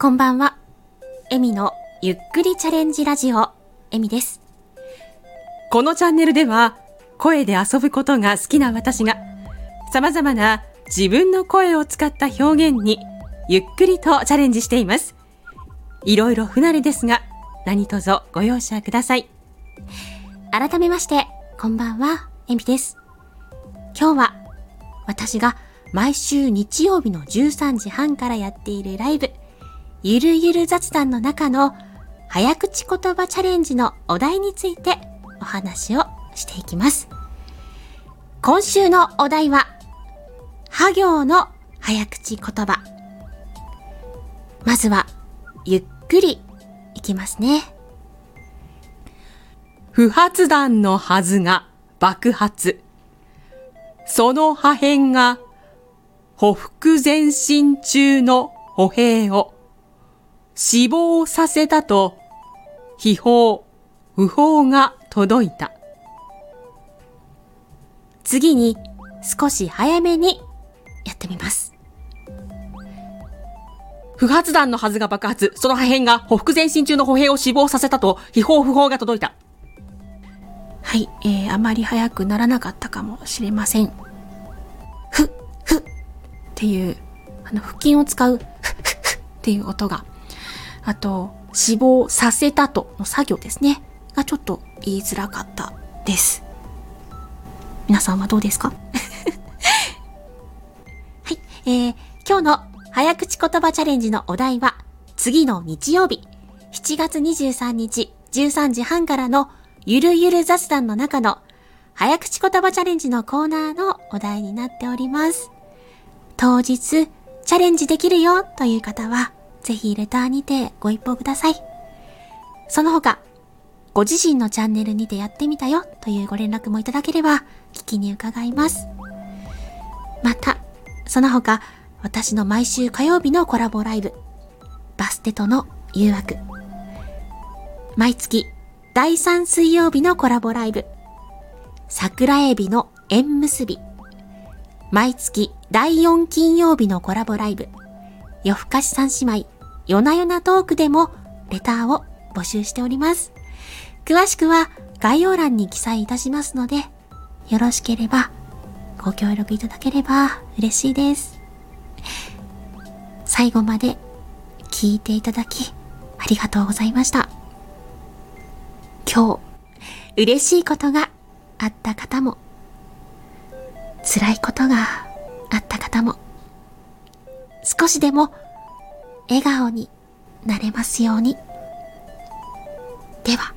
こんばんは。エミのゆっくりチャレンジラジオ、エミです。このチャンネルでは、声で遊ぶことが好きな私が、様々な自分の声を使った表現に、ゆっくりとチャレンジしています。いろいろ不慣れですが、何卒ご容赦ください。改めまして、こんばんは、エミです。今日は、私が毎週日曜日の13時半からやっているライブ、ゆるゆる雑談の中の早口言葉チャレンジのお題についてお話をしていきます。今週のお題は、は行の早口言葉。まずは、ゆっくりいきますね。不発弾のはずが爆発。その破片が、ほふ前進中の歩兵を死亡させたと、秘宝、不法が届いた。次に少し早めにやってみます。不発弾のはずが爆発、その破片がほふ前進中の歩兵を死亡させたと、秘宝不法が届いた。はい、えー、あまり早くならなかったかもしれません。ふ、ふっていう、あの、腹筋を使う、ふ、ふ、ふっていう音が、あと、死亡させたとの作業ですね、がちょっと言いづらかったです。皆さんはどうですか？はい、えー、今日の早口言葉チャレンジのお題は、次の日曜日、7月23日13時半からのゆるゆる雑談の中の早口言葉チャレンジのコーナーのお題になっております。当日チャレンジできるよという方は、ぜひレターにてご一報ください。その他、ご自身のチャンネルにてやってみたよというご連絡もいただければ聞きに伺います。また、その他、私の毎週火曜日のコラボライブ、バステとの誘惑、毎月第3水曜日のコラボライブ、桜エビの縁結び、毎月第4金曜日のコラボライブ、夜更かし三姉妹、夜な夜なトークでもレターを募集しております。詳しくは概要欄に記載いたしますので、よろしければご協力いただければ嬉しいです。最後まで聞いていただきありがとうございました。今日、嬉しいことがあった方も、辛いことがあった方も、少しでも笑顔になれますように。では。